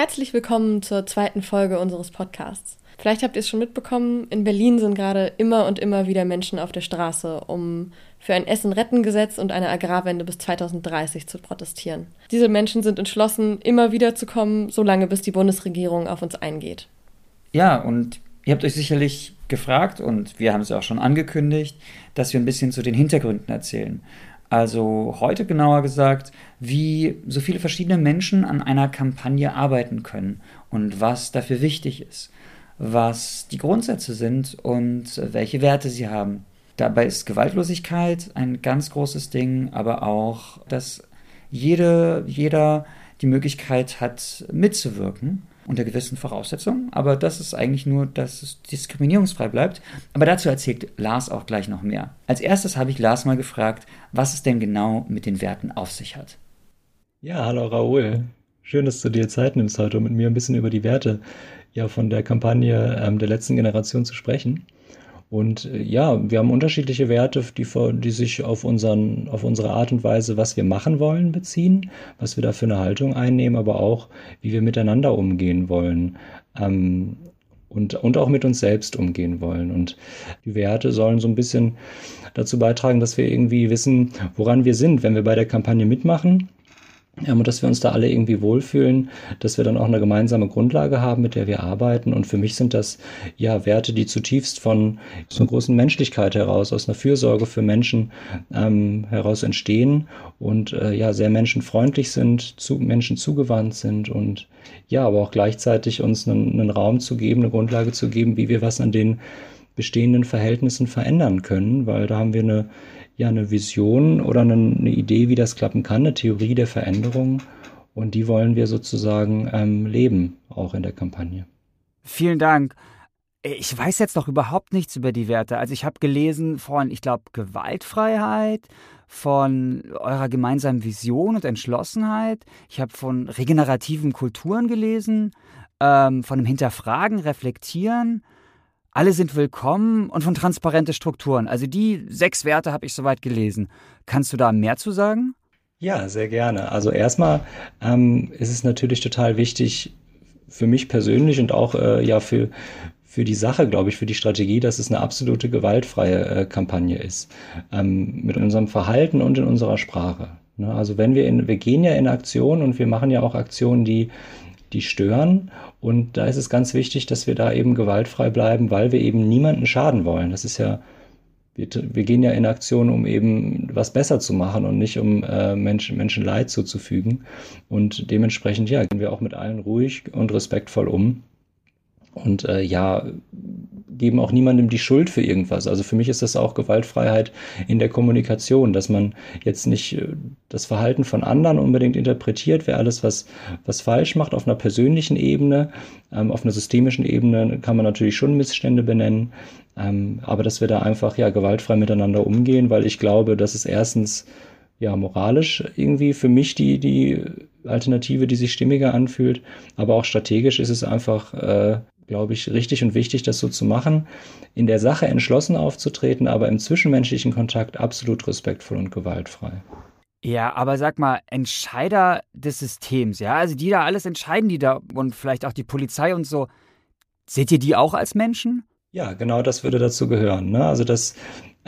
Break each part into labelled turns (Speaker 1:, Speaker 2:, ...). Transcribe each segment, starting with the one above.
Speaker 1: Herzlich willkommen zur zweiten Folge unseres Podcasts. Vielleicht habt ihr es schon mitbekommen, in Berlin sind gerade immer und immer wieder Menschen auf der Straße, um für ein Essen-Retten-Gesetz und eine Agrarwende bis 2030 zu protestieren. Diese Menschen sind entschlossen, immer wieder zu kommen, solange bis die Bundesregierung auf uns eingeht.
Speaker 2: Ja, und ihr habt euch sicherlich gefragt, und wir haben es auch schon angekündigt, dass wir ein bisschen zu den Hintergründen erzählen. Also heute genauer gesagt, wie so viele verschiedene Menschen an einer Kampagne arbeiten können und was dafür wichtig ist, was die Grundsätze sind und welche Werte sie haben. Dabei ist Gewaltlosigkeit ein ganz großes Ding, aber auch, dass jede, jeder die Möglichkeit hat, mitzuwirken unter gewissen Voraussetzungen. Aber das ist eigentlich nur, dass es diskriminierungsfrei bleibt. Aber dazu erzählt Lars auch gleich noch mehr. Als erstes habe ich Lars mal gefragt, was es denn genau mit den Werten auf sich hat.
Speaker 3: Ja, hallo Raoul. Schön, dass du dir Zeit nimmst, heute mit mir ein bisschen über die Werte ja, von der Kampagne ähm, der letzten Generation zu sprechen. Und äh, ja, wir haben unterschiedliche Werte, die, die sich auf, unseren, auf unsere Art und Weise, was wir machen wollen, beziehen, was wir da für eine Haltung einnehmen, aber auch, wie wir miteinander umgehen wollen. Ähm, und, und auch mit uns selbst umgehen wollen. Und die Werte sollen so ein bisschen dazu beitragen, dass wir irgendwie wissen, woran wir sind, wenn wir bei der Kampagne mitmachen und dass wir uns da alle irgendwie wohlfühlen, dass wir dann auch eine gemeinsame Grundlage haben, mit der wir arbeiten. Und für mich sind das ja Werte, die zutiefst von so einer großen Menschlichkeit heraus, aus einer Fürsorge für Menschen ähm, heraus entstehen und äh, ja sehr menschenfreundlich sind, zu Menschen zugewandt sind und ja, aber auch gleichzeitig uns einen, einen Raum zu geben, eine Grundlage zu geben, wie wir was an den bestehenden Verhältnissen verändern können, weil da haben wir eine ja eine Vision oder eine, eine, Idee, wie das klappen kann, eine Theorie der Veränderung. Und die wollen wir sozusagen ähm, leben, auch in der Kampagne.
Speaker 4: Vielen Dank. Ich weiß jetzt noch überhaupt nichts über die Werte. Also ich habe gelesen von, ich glaube, Gewaltfreiheit, von eurer gemeinsamen Vision und Entschlossenheit. Ich habe von regenerativen Kulturen gelesen, ähm, von dem Hinterfragen, Reflektieren alle sind willkommen und von transparente Strukturen. Also die sechs Werte habe ich soweit gelesen. Kannst du da mehr zu sagen?
Speaker 3: Ja, sehr gerne. Also erstmal ähm, ist es natürlich total wichtig für mich persönlich und auch äh, ja für für die Sache, glaube ich, für die Strategie, dass es eine absolute gewaltfreie äh, Kampagne ist. Ähm, mit unserem Verhalten und in unserer Sprache. Ne? Also wenn wir in, wir gehen ja in Aktion und wir machen ja auch Aktionen, die die stören. Und da ist es ganz wichtig, dass wir da eben gewaltfrei bleiben, weil wir eben niemanden schaden wollen. Das ist ja, wir, wir gehen ja in Aktion, um eben was besser zu machen und nicht um äh, Menschen, Menschen Leid zuzufügen. Und dementsprechend, ja, gehen wir auch mit allen ruhig und respektvoll um. Und äh, ja, geben auch niemandem die Schuld für irgendwas. Also für mich ist das auch Gewaltfreiheit in der Kommunikation, dass man jetzt nicht äh, das Verhalten von anderen unbedingt interpretiert, wer alles was, was falsch macht auf einer persönlichen Ebene. Ähm, auf einer systemischen Ebene kann man natürlich schon Missstände benennen, ähm, aber dass wir da einfach ja gewaltfrei miteinander umgehen, weil ich glaube, dass es erstens ja moralisch irgendwie für mich die, die Alternative, die sich stimmiger anfühlt, aber auch strategisch ist es einfach äh, glaube ich, richtig und wichtig, das so zu machen, in der Sache entschlossen aufzutreten, aber im zwischenmenschlichen Kontakt absolut respektvoll und gewaltfrei.
Speaker 4: Ja, aber sag mal, Entscheider des Systems, ja, also die da alles entscheiden, die da und vielleicht auch die Polizei und so, seht ihr die auch als Menschen?
Speaker 3: Ja, genau das würde dazu gehören. Ne? Also das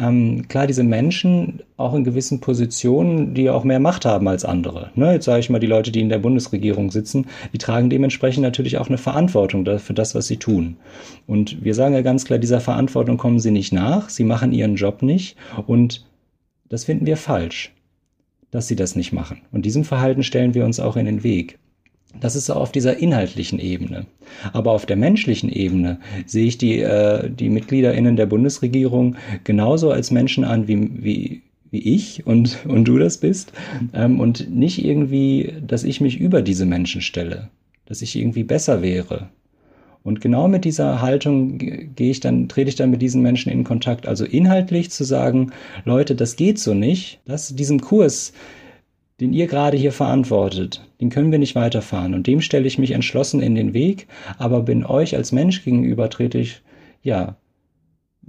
Speaker 3: ähm, klar, diese Menschen auch in gewissen Positionen, die auch mehr Macht haben als andere. Ne? Jetzt sage ich mal, die Leute, die in der Bundesregierung sitzen, die tragen dementsprechend natürlich auch eine Verantwortung für das, was sie tun. Und wir sagen ja ganz klar, dieser Verantwortung kommen sie nicht nach, sie machen ihren Job nicht und das finden wir falsch, dass sie das nicht machen. Und diesem Verhalten stellen wir uns auch in den Weg. Das ist auf dieser inhaltlichen Ebene. Aber auf der menschlichen Ebene sehe ich die, äh, die MitgliederInnen der Bundesregierung genauso als Menschen an, wie, wie, wie ich und, und du das bist. Ähm, und nicht irgendwie, dass ich mich über diese Menschen stelle, dass ich irgendwie besser wäre. Und genau mit dieser Haltung gehe ich dann, trete ich dann mit diesen Menschen in Kontakt. Also inhaltlich zu sagen, Leute, das geht so nicht, dass diesem Kurs, den ihr gerade hier verantwortet, den können wir nicht weiterfahren. Und dem stelle ich mich entschlossen in den Weg, aber bin euch als Mensch gegenüber trete ich, ja,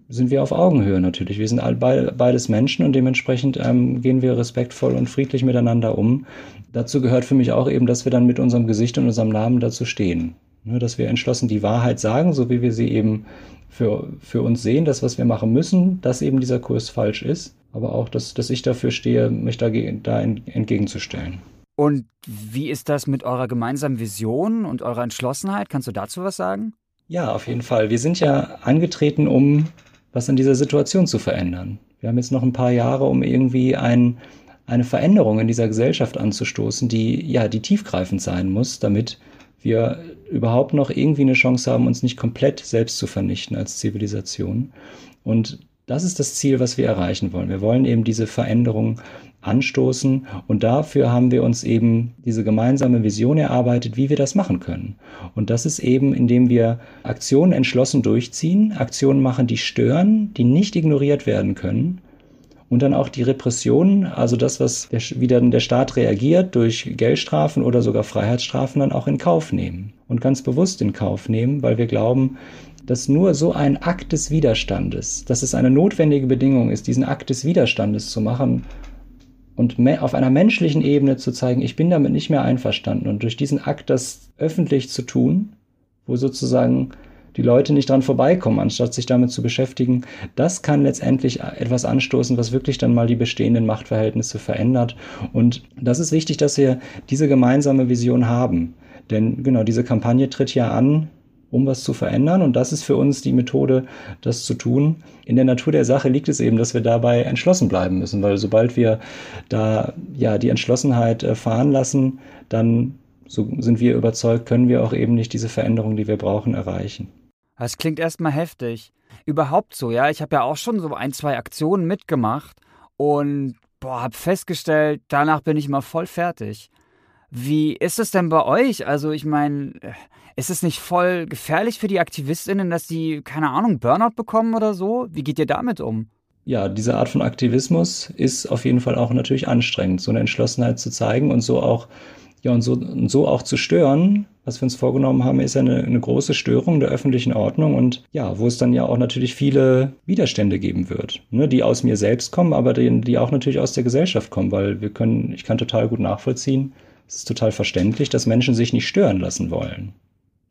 Speaker 3: sind wir auf Augenhöhe natürlich. Wir sind beides Menschen und dementsprechend ähm, gehen wir respektvoll und friedlich miteinander um. Dazu gehört für mich auch eben, dass wir dann mit unserem Gesicht und unserem Namen dazu stehen. Ne, dass wir entschlossen die Wahrheit sagen, so wie wir sie eben für, für uns sehen, das, was wir machen müssen, dass eben dieser Kurs falsch ist. Aber auch, dass, dass ich dafür stehe, mich da, da entgegenzustellen.
Speaker 4: Und wie ist das mit eurer gemeinsamen Vision und eurer Entschlossenheit? Kannst du dazu was sagen?
Speaker 3: Ja, auf jeden Fall. Wir sind ja angetreten, um was an dieser Situation zu verändern. Wir haben jetzt noch ein paar Jahre, um irgendwie ein, eine Veränderung in dieser Gesellschaft anzustoßen, die ja, die tiefgreifend sein muss, damit wir überhaupt noch irgendwie eine Chance haben, uns nicht komplett selbst zu vernichten als Zivilisation. Und das ist das Ziel, was wir erreichen wollen. Wir wollen eben diese Veränderung anstoßen und dafür haben wir uns eben diese gemeinsame Vision erarbeitet, wie wir das machen können. Und das ist eben, indem wir Aktionen entschlossen durchziehen, Aktionen machen, die stören, die nicht ignoriert werden können und dann auch die Repressionen, also das, was der, wie dann der Staat reagiert durch Geldstrafen oder sogar Freiheitsstrafen, dann auch in Kauf nehmen und ganz bewusst in Kauf nehmen, weil wir glauben, dass nur so ein Akt des Widerstandes, dass es eine notwendige Bedingung ist, diesen Akt des Widerstandes zu machen und auf einer menschlichen Ebene zu zeigen, ich bin damit nicht mehr einverstanden und durch diesen Akt das öffentlich zu tun, wo sozusagen die Leute nicht dran vorbeikommen, anstatt sich damit zu beschäftigen, das kann letztendlich etwas anstoßen, was wirklich dann mal die bestehenden Machtverhältnisse verändert. Und das ist wichtig, dass wir diese gemeinsame Vision haben. Denn genau diese Kampagne tritt ja an um was zu verändern. Und das ist für uns die Methode, das zu tun. In der Natur der Sache liegt es eben, dass wir dabei entschlossen bleiben müssen, weil sobald wir da ja die Entschlossenheit äh, fahren lassen, dann so sind wir überzeugt, können wir auch eben nicht diese Veränderung, die wir brauchen, erreichen.
Speaker 4: Das klingt erstmal heftig. Überhaupt so, ja. Ich habe ja auch schon so ein, zwei Aktionen mitgemacht und boah, habe festgestellt, danach bin ich immer voll fertig. Wie ist es denn bei euch? Also, ich meine, ist es nicht voll gefährlich für die AktivistInnen, dass die, keine Ahnung, Burnout bekommen oder so? Wie geht ihr damit um?
Speaker 3: Ja, diese Art von Aktivismus ist auf jeden Fall auch natürlich anstrengend, so eine Entschlossenheit zu zeigen und so auch, ja, und so, und so auch zu stören. Was wir uns vorgenommen haben, ist eine, eine große Störung der öffentlichen Ordnung und ja, wo es dann ja auch natürlich viele Widerstände geben wird, ne, die aus mir selbst kommen, aber die, die auch natürlich aus der Gesellschaft kommen, weil wir können, ich kann total gut nachvollziehen, es ist total verständlich, dass Menschen sich nicht stören lassen wollen.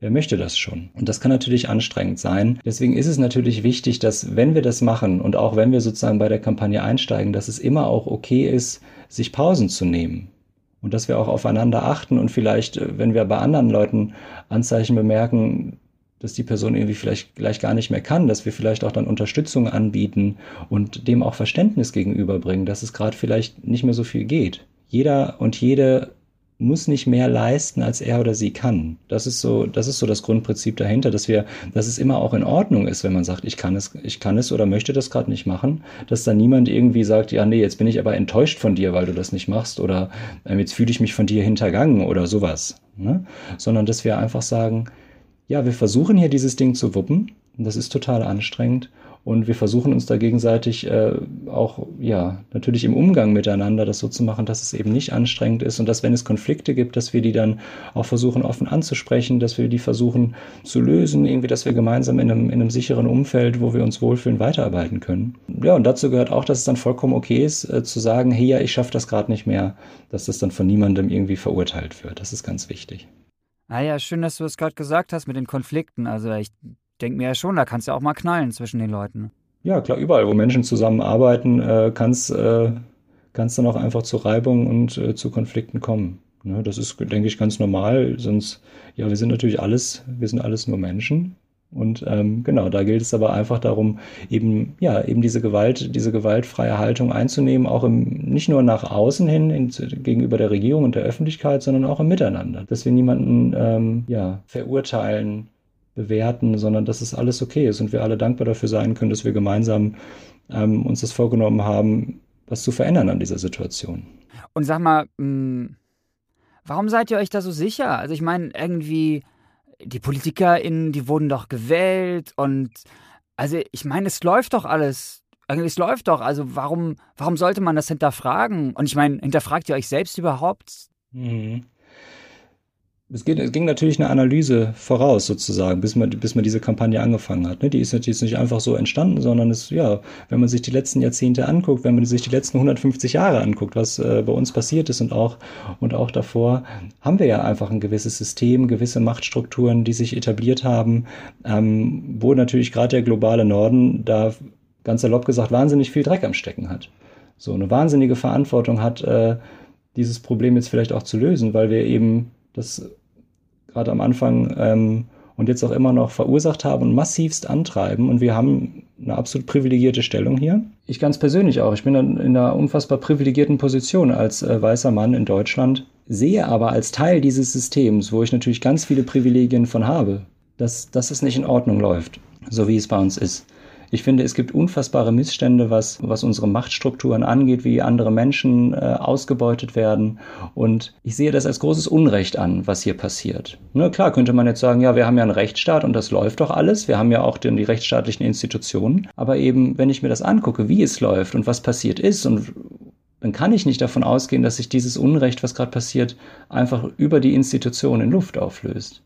Speaker 3: Wer möchte das schon? Und das kann natürlich anstrengend sein. Deswegen ist es natürlich wichtig, dass wenn wir das machen und auch wenn wir sozusagen bei der Kampagne einsteigen, dass es immer auch okay ist, sich Pausen zu nehmen. Und dass wir auch aufeinander achten und vielleicht, äh, wenn wir bei anderen Leuten Anzeichen bemerken, dass die Person irgendwie vielleicht gleich gar nicht mehr kann, dass wir vielleicht auch dann Unterstützung anbieten und dem auch Verständnis gegenüberbringen, dass es gerade vielleicht nicht mehr so viel geht. Jeder und jede muss nicht mehr leisten, als er oder sie kann. Das ist so, das ist so das Grundprinzip dahinter, dass wir, dass es immer auch in Ordnung ist, wenn man sagt, ich kann es, ich kann es oder möchte das gerade nicht machen, dass da niemand irgendwie sagt, ja, nee, jetzt bin ich aber enttäuscht von dir, weil du das nicht machst oder äh, jetzt fühle ich mich von dir hintergangen oder sowas. Ne? Sondern dass wir einfach sagen, ja, wir versuchen hier dieses Ding zu wuppen. Das ist total anstrengend. Und wir versuchen uns da gegenseitig äh, auch, ja, natürlich im Umgang miteinander das so zu machen, dass es eben nicht anstrengend ist und dass, wenn es Konflikte gibt, dass wir die dann auch versuchen offen anzusprechen, dass wir die versuchen zu lösen, irgendwie, dass wir gemeinsam in einem, in einem sicheren Umfeld, wo wir uns wohlfühlen, weiterarbeiten können. Ja, und dazu gehört auch, dass es dann vollkommen okay ist, äh, zu sagen, hey, ja, ich schaffe das gerade nicht mehr, dass das dann von niemandem irgendwie verurteilt wird. Das ist ganz wichtig.
Speaker 4: Ah ja, schön, dass du es gerade gesagt hast mit den Konflikten. Also ich denke mir ja schon, da kannst du ja auch mal knallen zwischen den Leuten.
Speaker 3: Ja, klar, überall, wo Menschen zusammenarbeiten, äh, kann es äh, dann auch einfach zu Reibung und äh, zu Konflikten kommen. Ne, das ist, denke ich, ganz normal. Sonst, ja, wir sind natürlich alles, wir sind alles nur Menschen. Und ähm, genau, da gilt es aber einfach darum, eben, ja, eben diese Gewalt, diese gewaltfreie Haltung einzunehmen, auch im, nicht nur nach außen hin in, gegenüber der Regierung und der Öffentlichkeit, sondern auch im Miteinander. Dass wir niemanden ähm, ja, verurteilen, bewerten, sondern dass es alles okay ist und wir alle dankbar dafür sein können, dass wir gemeinsam ähm, uns das vorgenommen haben, was zu verändern an dieser Situation.
Speaker 4: Und sag mal, hm, warum seid ihr euch da so sicher? Also ich meine, irgendwie, die PolitikerInnen, die wurden doch gewählt und also ich meine, es läuft doch alles. Irgendwie, es läuft doch. Also warum, warum sollte man das hinterfragen? Und ich meine, hinterfragt ihr euch selbst überhaupt? Mhm
Speaker 3: es, geht, es ging natürlich eine Analyse voraus, sozusagen, bis man, bis man diese Kampagne angefangen hat. Ne? Die ist natürlich nicht einfach so entstanden, sondern es, ja, wenn man sich die letzten Jahrzehnte anguckt, wenn man sich die letzten 150 Jahre anguckt, was äh, bei uns passiert ist und auch, und auch davor, haben wir ja einfach ein gewisses System, gewisse Machtstrukturen, die sich etabliert haben, ähm, wo natürlich gerade der globale Norden da ganz salopp gesagt wahnsinnig viel Dreck am Stecken hat. So eine wahnsinnige Verantwortung hat, äh, dieses Problem jetzt vielleicht auch zu lösen, weil wir eben das gerade am Anfang ähm, und jetzt auch immer noch verursacht haben und massivst antreiben. Und wir haben eine absolut privilegierte Stellung hier. Ich ganz persönlich auch. Ich bin in einer unfassbar privilegierten Position als äh, weißer Mann in Deutschland, sehe aber als Teil dieses Systems, wo ich natürlich ganz viele Privilegien von habe, dass, dass es nicht in Ordnung läuft, so wie es bei uns ist. Ich finde, es gibt unfassbare Missstände, was, was unsere Machtstrukturen angeht, wie andere Menschen äh, ausgebeutet werden. Und ich sehe das als großes Unrecht an, was hier passiert. Ne, klar könnte man jetzt sagen, ja, wir haben ja einen Rechtsstaat und das läuft doch alles. Wir haben ja auch den, die rechtsstaatlichen Institutionen. Aber eben, wenn ich mir das angucke, wie es läuft und was passiert ist und dann kann ich nicht davon ausgehen, dass sich dieses Unrecht, was gerade passiert, einfach über die Institution in Luft auflöst.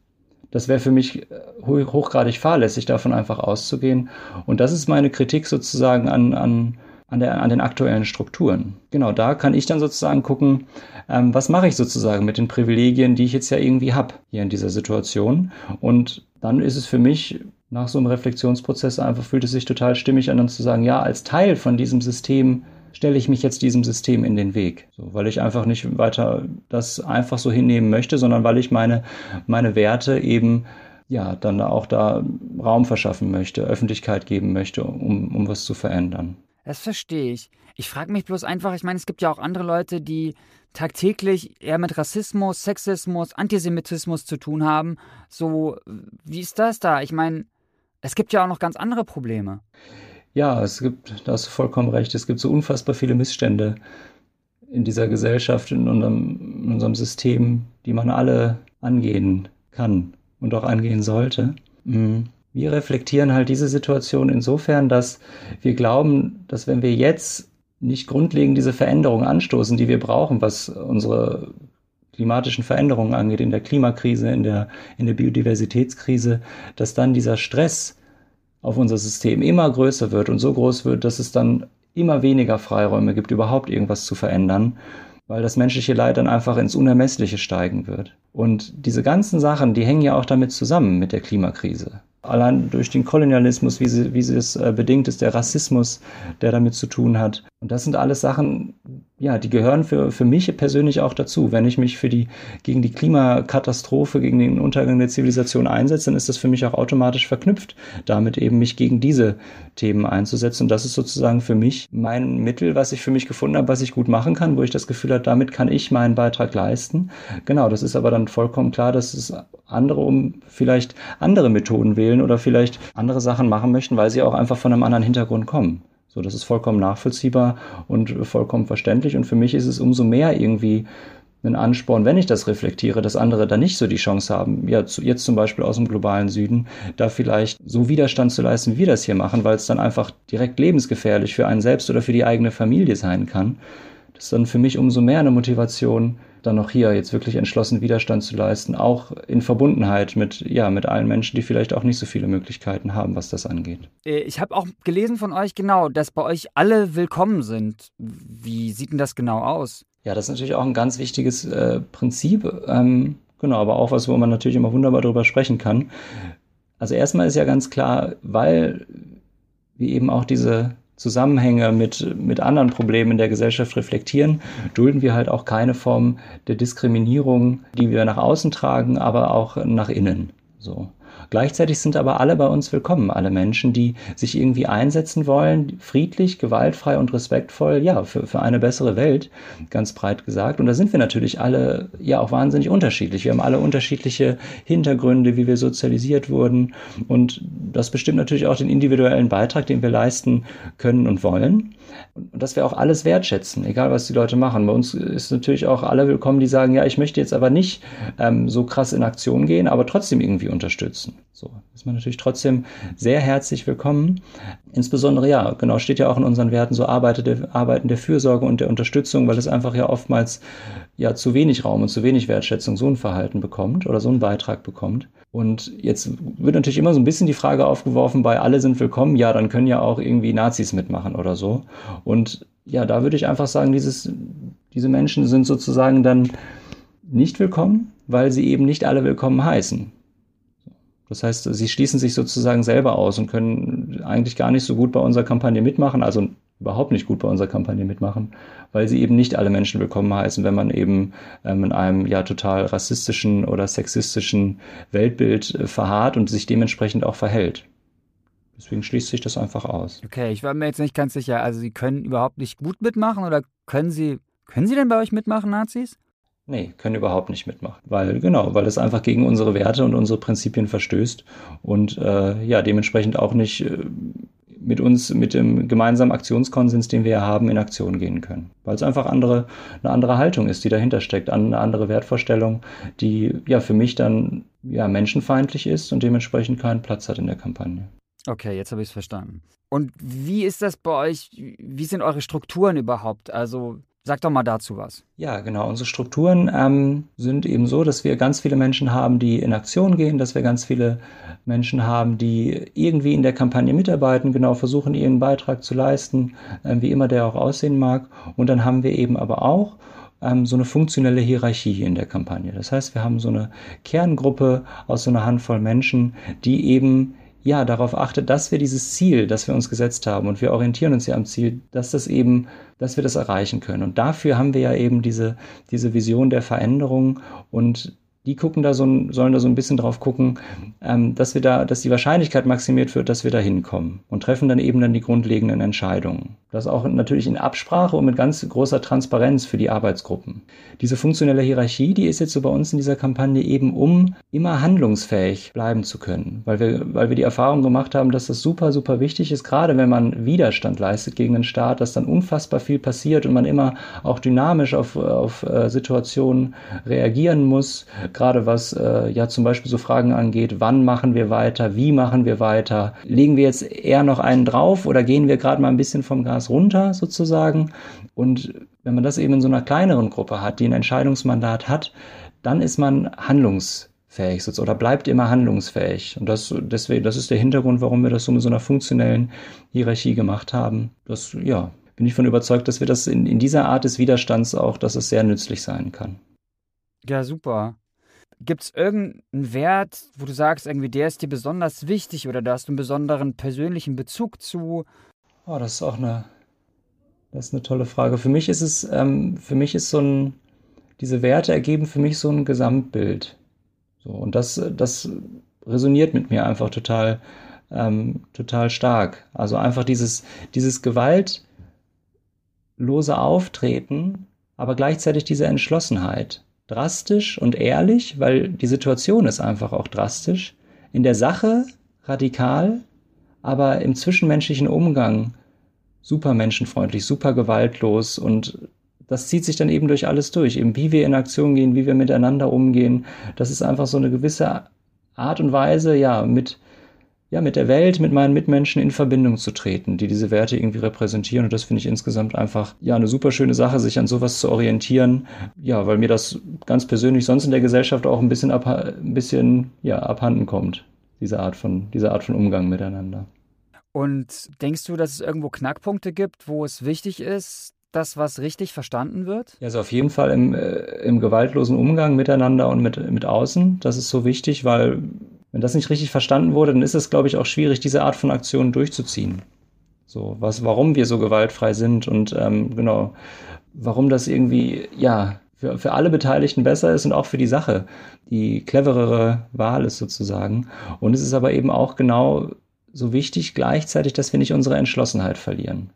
Speaker 3: Das wäre für mich äh, hochgradig fahrlässig, davon einfach auszugehen. Und das ist meine Kritik sozusagen an, an, an, der, an den aktuellen Strukturen. Genau, da kann ich dann sozusagen gucken, ähm, was mache ich sozusagen mit den Privilegien, die ich jetzt ja irgendwie habe hier in dieser Situation. Und dann ist es für mich nach so einem Reflexionsprozess einfach, fühlt es sich total stimmig an, dann zu sagen, ja, als Teil von diesem System stelle ich mich jetzt diesem System in den Weg. So, weil ich einfach nicht weiter das einfach so hinnehmen möchte, sondern weil ich meine, meine Werte eben ja dann auch da Raum verschaffen möchte, Öffentlichkeit geben möchte, um, um was zu verändern.
Speaker 4: Das verstehe ich. Ich frage mich bloß einfach, ich meine, es gibt ja auch andere Leute, die tagtäglich eher mit Rassismus, Sexismus, Antisemitismus zu tun haben. So, wie ist das da? Ich meine, es gibt ja auch noch ganz andere Probleme.
Speaker 3: Ja, es gibt, da hast du vollkommen recht, es gibt so unfassbar viele Missstände in dieser Gesellschaft, in unserem, in unserem System, die man alle angehen kann und auch angehen sollte. Mhm. Wir reflektieren halt diese Situation insofern, dass wir glauben, dass wenn wir jetzt nicht grundlegend diese Veränderungen anstoßen, die wir brauchen, was unsere klimatischen Veränderungen angeht, in der Klimakrise, in der, in der Biodiversitätskrise, dass dann dieser Stress, auf unser System immer größer wird und so groß wird, dass es dann immer weniger Freiräume gibt, überhaupt irgendwas zu verändern, weil das menschliche Leid dann einfach ins Unermessliche steigen wird. Und diese ganzen Sachen, die hängen ja auch damit zusammen mit der Klimakrise allein durch den Kolonialismus, wie, sie, wie sie es äh, bedingt ist, der Rassismus, der damit zu tun hat. Und das sind alles Sachen, ja, die gehören für, für mich persönlich auch dazu. Wenn ich mich für die, gegen die Klimakatastrophe, gegen den Untergang der Zivilisation einsetze, dann ist das für mich auch automatisch verknüpft, damit eben mich gegen diese Themen einzusetzen. Und das ist sozusagen für mich mein Mittel, was ich für mich gefunden habe, was ich gut machen kann, wo ich das Gefühl habe, damit kann ich meinen Beitrag leisten. Genau, das ist aber dann vollkommen klar, dass es andere um vielleicht andere Methoden wählen oder vielleicht andere Sachen machen möchten, weil sie auch einfach von einem anderen Hintergrund kommen. So, das ist vollkommen nachvollziehbar und vollkommen verständlich. Und für mich ist es umso mehr irgendwie ein Ansporn, wenn ich das reflektiere, dass andere da nicht so die Chance haben, ja, jetzt zum Beispiel aus dem globalen Süden, da vielleicht so Widerstand zu leisten, wie wir das hier machen, weil es dann einfach direkt lebensgefährlich für einen selbst oder für die eigene Familie sein kann. Das ist dann für mich umso mehr eine Motivation, dann noch hier jetzt wirklich entschlossen Widerstand zu leisten, auch in Verbundenheit mit, ja, mit allen Menschen, die vielleicht auch nicht so viele Möglichkeiten haben, was das angeht.
Speaker 4: Äh, ich habe auch gelesen von euch genau, dass bei euch alle willkommen sind. Wie sieht denn das genau aus?
Speaker 3: Ja, das ist natürlich auch ein ganz wichtiges äh, Prinzip. Ähm, genau, aber auch was, wo man natürlich immer wunderbar drüber sprechen kann. Also erstmal ist ja ganz klar, weil wir eben auch diese Zusammenhänge mit, mit anderen Problemen in der Gesellschaft reflektieren, dulden wir halt auch keine Form der Diskriminierung, die wir nach außen tragen, aber auch nach innen. So. Gleichzeitig sind aber alle bei uns willkommen, alle Menschen, die sich irgendwie einsetzen wollen, friedlich, gewaltfrei und respektvoll, ja, für, für eine bessere Welt, ganz breit gesagt. Und da sind wir natürlich alle ja auch wahnsinnig unterschiedlich. Wir haben alle unterschiedliche Hintergründe, wie wir sozialisiert wurden. Und das bestimmt natürlich auch den individuellen Beitrag, den wir leisten können und wollen. Und dass wir auch alles wertschätzen, egal was die Leute machen. Bei uns ist natürlich auch alle willkommen, die sagen, ja, ich möchte jetzt aber nicht ähm, so krass in Aktion gehen, aber trotzdem irgendwie unterstützen. So ist man natürlich trotzdem sehr herzlich willkommen. Insbesondere, ja, genau, steht ja auch in unseren Werten so Arbeite, Arbeiten der Fürsorge und der Unterstützung, weil es einfach ja oftmals ja zu wenig Raum und zu wenig Wertschätzung so ein Verhalten bekommt oder so einen Beitrag bekommt. Und jetzt wird natürlich immer so ein bisschen die Frage aufgeworfen, bei alle sind willkommen, ja, dann können ja auch irgendwie Nazis mitmachen oder so. Und ja, da würde ich einfach sagen, dieses, diese Menschen sind sozusagen dann nicht willkommen, weil sie eben nicht alle willkommen heißen. Das heißt, sie schließen sich sozusagen selber aus und können eigentlich gar nicht so gut bei unserer Kampagne mitmachen, also überhaupt nicht gut bei unserer Kampagne mitmachen, weil sie eben nicht alle Menschen willkommen heißen, wenn man eben ähm, in einem ja total rassistischen oder sexistischen Weltbild äh, verharrt und sich dementsprechend auch verhält. Deswegen schließt sich das einfach aus.
Speaker 4: Okay, ich war mir jetzt nicht ganz sicher. Also Sie können überhaupt nicht gut mitmachen oder können Sie, können Sie denn bei euch mitmachen, Nazis?
Speaker 3: Nee, können überhaupt nicht mitmachen. Weil, genau, weil es einfach gegen unsere Werte und unsere Prinzipien verstößt und äh, ja, dementsprechend auch nicht äh, mit uns, mit dem gemeinsamen Aktionskonsens, den wir ja haben, in Aktion gehen können. Weil es einfach andere, eine andere Haltung ist, die dahinter steckt, eine andere Wertvorstellung, die ja für mich dann ja menschenfeindlich ist und dementsprechend keinen Platz hat in der Kampagne.
Speaker 4: Okay, jetzt habe ich es verstanden. Und wie ist das bei euch? Wie sind eure Strukturen überhaupt? Also Sag doch mal dazu was.
Speaker 3: Ja, genau. Unsere Strukturen ähm, sind eben so, dass wir ganz viele Menschen haben, die in Aktion gehen, dass wir ganz viele Menschen haben, die irgendwie in der Kampagne mitarbeiten, genau versuchen, ihren Beitrag zu leisten, äh, wie immer der auch aussehen mag. Und dann haben wir eben aber auch ähm, so eine funktionelle Hierarchie in der Kampagne. Das heißt, wir haben so eine Kerngruppe aus so einer Handvoll Menschen, die eben ja, darauf achtet, dass wir dieses Ziel, das wir uns gesetzt haben, und wir orientieren uns ja am Ziel, dass das eben, dass wir das erreichen können. Und dafür haben wir ja eben diese, diese Vision der Veränderung und die gucken da so, sollen da so ein bisschen drauf gucken, ähm, dass wir da, dass die Wahrscheinlichkeit maximiert wird, dass wir da hinkommen und treffen dann eben dann die grundlegenden Entscheidungen. Das auch natürlich in Absprache und mit ganz großer Transparenz für die Arbeitsgruppen. Diese funktionelle Hierarchie, die ist jetzt so bei uns in dieser Kampagne eben, um immer handlungsfähig bleiben zu können, weil wir, weil wir die Erfahrung gemacht haben, dass das super, super wichtig ist, gerade wenn man Widerstand leistet gegen den Staat, dass dann unfassbar viel passiert und man immer auch dynamisch auf, auf äh, Situationen reagieren muss, gerade was äh, ja zum Beispiel so Fragen angeht, wann machen wir weiter, wie machen wir weiter, legen wir jetzt eher noch einen drauf oder gehen wir gerade mal ein bisschen vom Gas runter sozusagen. Und wenn man das eben in so einer kleineren Gruppe hat, die ein Entscheidungsmandat hat, dann ist man handlungsfähig oder bleibt immer handlungsfähig. Und das, deswegen, das ist der Hintergrund, warum wir das so mit so einer funktionellen Hierarchie gemacht haben. Das, ja, bin ich von überzeugt, dass wir das in, in dieser Art des Widerstands auch, dass es sehr nützlich sein kann.
Speaker 4: Ja, super. Gibt es irgendeinen Wert, wo du sagst, irgendwie der ist dir besonders wichtig oder da hast du einen besonderen persönlichen Bezug zu?
Speaker 3: Oh, das ist auch eine, das ist eine tolle Frage. Für mich ist es, ähm, für mich ist so ein, diese Werte ergeben für mich so ein Gesamtbild. So, und das, das resoniert mit mir einfach total, ähm, total stark. Also einfach dieses, dieses gewaltlose Auftreten, aber gleichzeitig diese Entschlossenheit drastisch und ehrlich, weil die Situation ist einfach auch drastisch. In der Sache radikal, aber im zwischenmenschlichen Umgang super menschenfreundlich, super gewaltlos und das zieht sich dann eben durch alles durch, eben wie wir in Aktion gehen, wie wir miteinander umgehen. Das ist einfach so eine gewisse Art und Weise, ja, mit ja, mit der Welt, mit meinen Mitmenschen in Verbindung zu treten, die diese Werte irgendwie repräsentieren. Und das finde ich insgesamt einfach, ja, eine super schöne Sache, sich an sowas zu orientieren. Ja, weil mir das ganz persönlich sonst in der Gesellschaft auch ein bisschen, ab, ein bisschen, ja, abhanden kommt. Diese Art von, diese Art von Umgang miteinander.
Speaker 4: Und denkst du, dass es irgendwo Knackpunkte gibt, wo es wichtig ist, dass was richtig verstanden wird?
Speaker 3: Also auf jeden Fall im, äh, im gewaltlosen Umgang miteinander und mit, mit außen. Das ist so wichtig, weil wenn das nicht richtig verstanden wurde, dann ist es, glaube ich, auch schwierig, diese Art von Aktionen durchzuziehen. So, was, warum wir so gewaltfrei sind und ähm, genau, warum das irgendwie, ja, für, für alle Beteiligten besser ist und auch für die Sache die cleverere Wahl ist sozusagen. Und es ist aber eben auch genau so wichtig gleichzeitig, dass wir nicht unsere Entschlossenheit verlieren.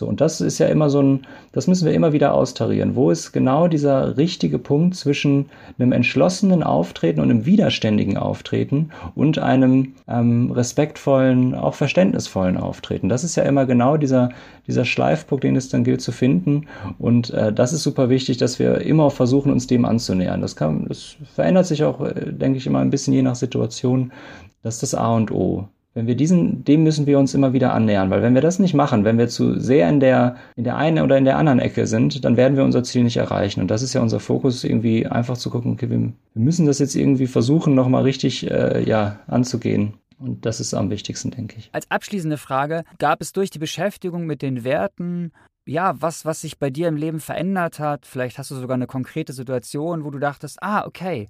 Speaker 3: So, und das ist ja immer so ein, das müssen wir immer wieder austarieren. Wo ist genau dieser richtige Punkt zwischen einem entschlossenen Auftreten und einem widerständigen Auftreten und einem ähm, respektvollen, auch verständnisvollen Auftreten? Das ist ja immer genau dieser, dieser Schleifpunkt, den es dann gilt zu finden. Und äh, das ist super wichtig, dass wir immer versuchen, uns dem anzunähern. Das, kann, das verändert sich auch, äh, denke ich, immer ein bisschen je nach Situation. Das ist das A und O. Wenn wir diesen, dem müssen wir uns immer wieder annähern, weil wenn wir das nicht machen, wenn wir zu sehr in der, in der einen oder in der anderen Ecke sind, dann werden wir unser Ziel nicht erreichen. Und das ist ja unser Fokus, irgendwie einfach zu gucken, okay, wir, müssen das jetzt irgendwie versuchen, nochmal richtig, äh, ja, anzugehen. Und das ist am wichtigsten, denke ich.
Speaker 4: Als abschließende Frage, gab es durch die Beschäftigung mit den Werten, ja, was, was sich bei dir im Leben verändert hat? Vielleicht hast du sogar eine konkrete Situation, wo du dachtest, ah, okay,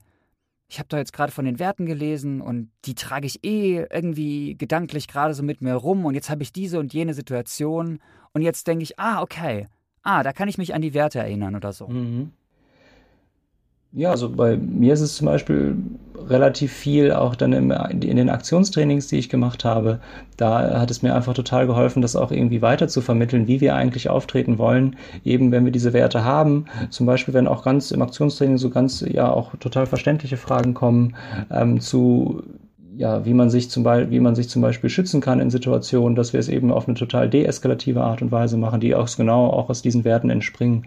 Speaker 4: ich habe da jetzt gerade von den Werten gelesen und die trage ich eh irgendwie gedanklich gerade so mit mir rum und jetzt habe ich diese und jene Situation und jetzt denke ich, ah, okay, ah, da kann ich mich an die Werte erinnern oder so. Mhm.
Speaker 3: Ja, also bei mir ist es zum Beispiel relativ viel auch dann im, in den Aktionstrainings, die ich gemacht habe. Da hat es mir einfach total geholfen, das auch irgendwie weiter zu vermitteln, wie wir eigentlich auftreten wollen, eben wenn wir diese Werte haben. Zum Beispiel, wenn auch ganz im Aktionstraining so ganz, ja, auch total verständliche Fragen kommen ähm, zu ja, wie man sich zum Beispiel, wie man sich zum Beispiel schützen kann in Situationen, dass wir es eben auf eine total deeskalative Art und Weise machen, die auch genau auch aus diesen Werten entspringen.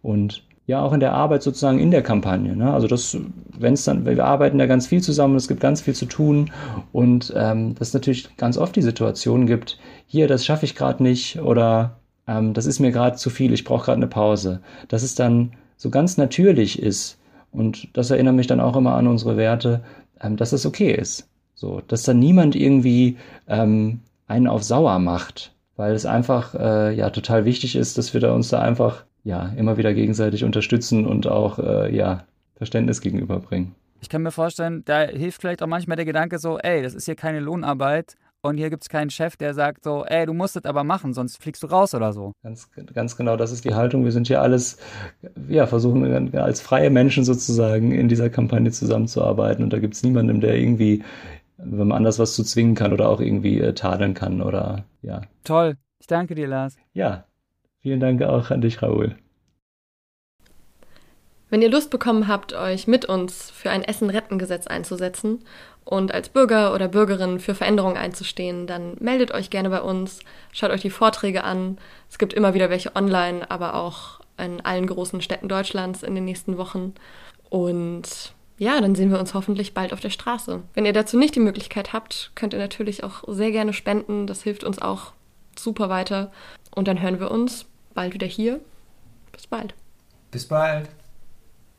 Speaker 3: Und ja auch in der Arbeit sozusagen in der Kampagne. Ne? Also das, wenn es dann, wir arbeiten da ganz viel zusammen, es gibt ganz viel zu tun und ähm, dass es natürlich ganz oft die Situation gibt, hier, das schaffe ich gerade nicht oder ähm, das ist mir gerade zu viel, ich brauche gerade eine Pause. Dass es dann so ganz natürlich ist und das erinnert mich dann auch immer an unsere Werte, ähm, dass es okay ist. So, dass dann niemand irgendwie ähm, einen auf sauer macht, weil es einfach äh, ja total wichtig ist, dass wir da uns da einfach ja, immer wieder gegenseitig unterstützen und auch äh, ja, Verständnis gegenüberbringen.
Speaker 4: Ich kann mir vorstellen, da hilft vielleicht auch manchmal der Gedanke so, ey, das ist hier keine Lohnarbeit und hier gibt es keinen Chef, der sagt so, ey, du musst es aber machen, sonst fliegst du raus oder so.
Speaker 3: Ganz, ganz genau, das ist die Haltung. Wir sind hier alles, ja, versuchen als freie Menschen sozusagen in dieser Kampagne zusammenzuarbeiten und da gibt es niemanden, der irgendwie wenn man anders was zu zwingen kann oder auch irgendwie äh, tadeln kann oder ja.
Speaker 4: Toll. Ich danke dir, Lars.
Speaker 3: Ja, Vielen Dank auch an dich, Raoul.
Speaker 1: Wenn ihr Lust bekommen habt, euch mit uns für ein Essen-Retten-Gesetz einzusetzen und als Bürger oder Bürgerin für Veränderungen einzustehen, dann meldet euch gerne bei uns, schaut euch die Vorträge an. Es gibt immer wieder welche online, aber auch in allen großen Städten Deutschlands in den nächsten Wochen. Und ja, dann sehen wir uns hoffentlich bald auf der Straße. Wenn ihr dazu nicht die Möglichkeit habt, könnt ihr natürlich auch sehr gerne spenden. Das hilft uns auch super weiter. Und dann hören wir uns bald wieder hier. Bis bald.
Speaker 2: Bis bald.